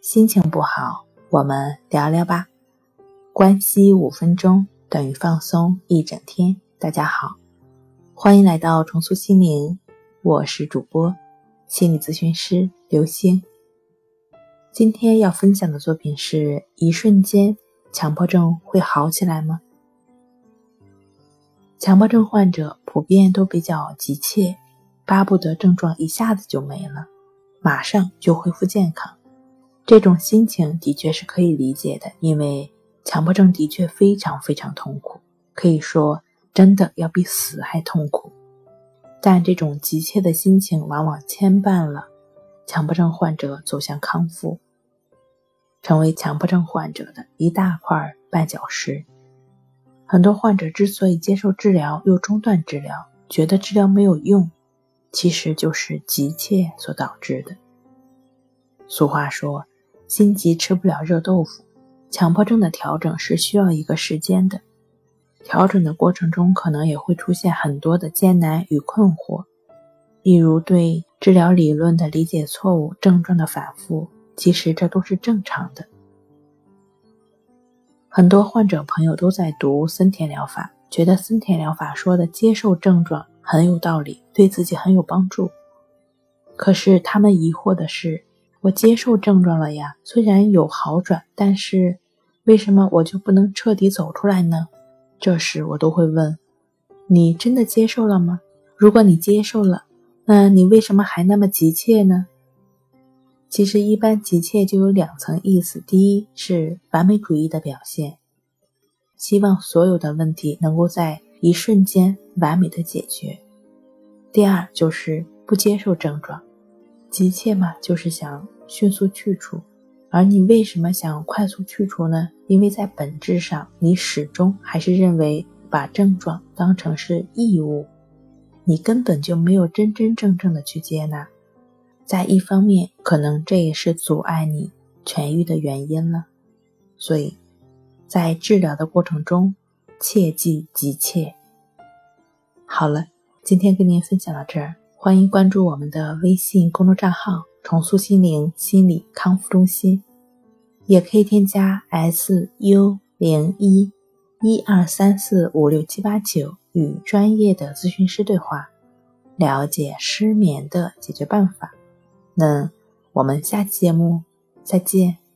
心情不好，我们聊聊吧。关系五分钟等于放松一整天。大家好，欢迎来到重塑心灵，我是主播心理咨询师刘星。今天要分享的作品是一瞬间，强迫症会好起来吗？强迫症患者普遍都比较急切，巴不得症状一下子就没了，马上就恢复健康。这种心情的确是可以理解的，因为强迫症的确非常非常痛苦，可以说真的要比死还痛苦。但这种急切的心情往往牵绊了强迫症患者走向康复，成为强迫症患者的一大块绊脚石。很多患者之所以接受治疗又中断治疗，觉得治疗没有用，其实就是急切所导致的。俗话说。心急吃不了热豆腐，强迫症的调整是需要一个时间的。调整的过程中，可能也会出现很多的艰难与困惑，例如对治疗理论的理解错误、症状的反复，其实这都是正常的。很多患者朋友都在读森田疗法，觉得森田疗法说的接受症状很有道理，对自己很有帮助。可是他们疑惑的是。我接受症状了呀，虽然有好转，但是为什么我就不能彻底走出来呢？这时我都会问：你真的接受了吗？如果你接受了，那你为什么还那么急切呢？其实，一般急切就有两层意思：第一是完美主义的表现，希望所有的问题能够在一瞬间完美的解决；第二就是不接受症状。急切嘛，就是想迅速去除，而你为什么想快速去除呢？因为在本质上，你始终还是认为把症状当成是义务，你根本就没有真真正正的去接纳。在一方面，可能这也是阻碍你痊愈的原因了。所以，在治疗的过程中，切记急切。好了，今天跟您分享到这儿。欢迎关注我们的微信公众账号“重塑心灵心理康复中心”，也可以添加 s u 零一一二三四五六七八九与专业的咨询师对话，了解失眠的解决办法。那我们下期节目再见。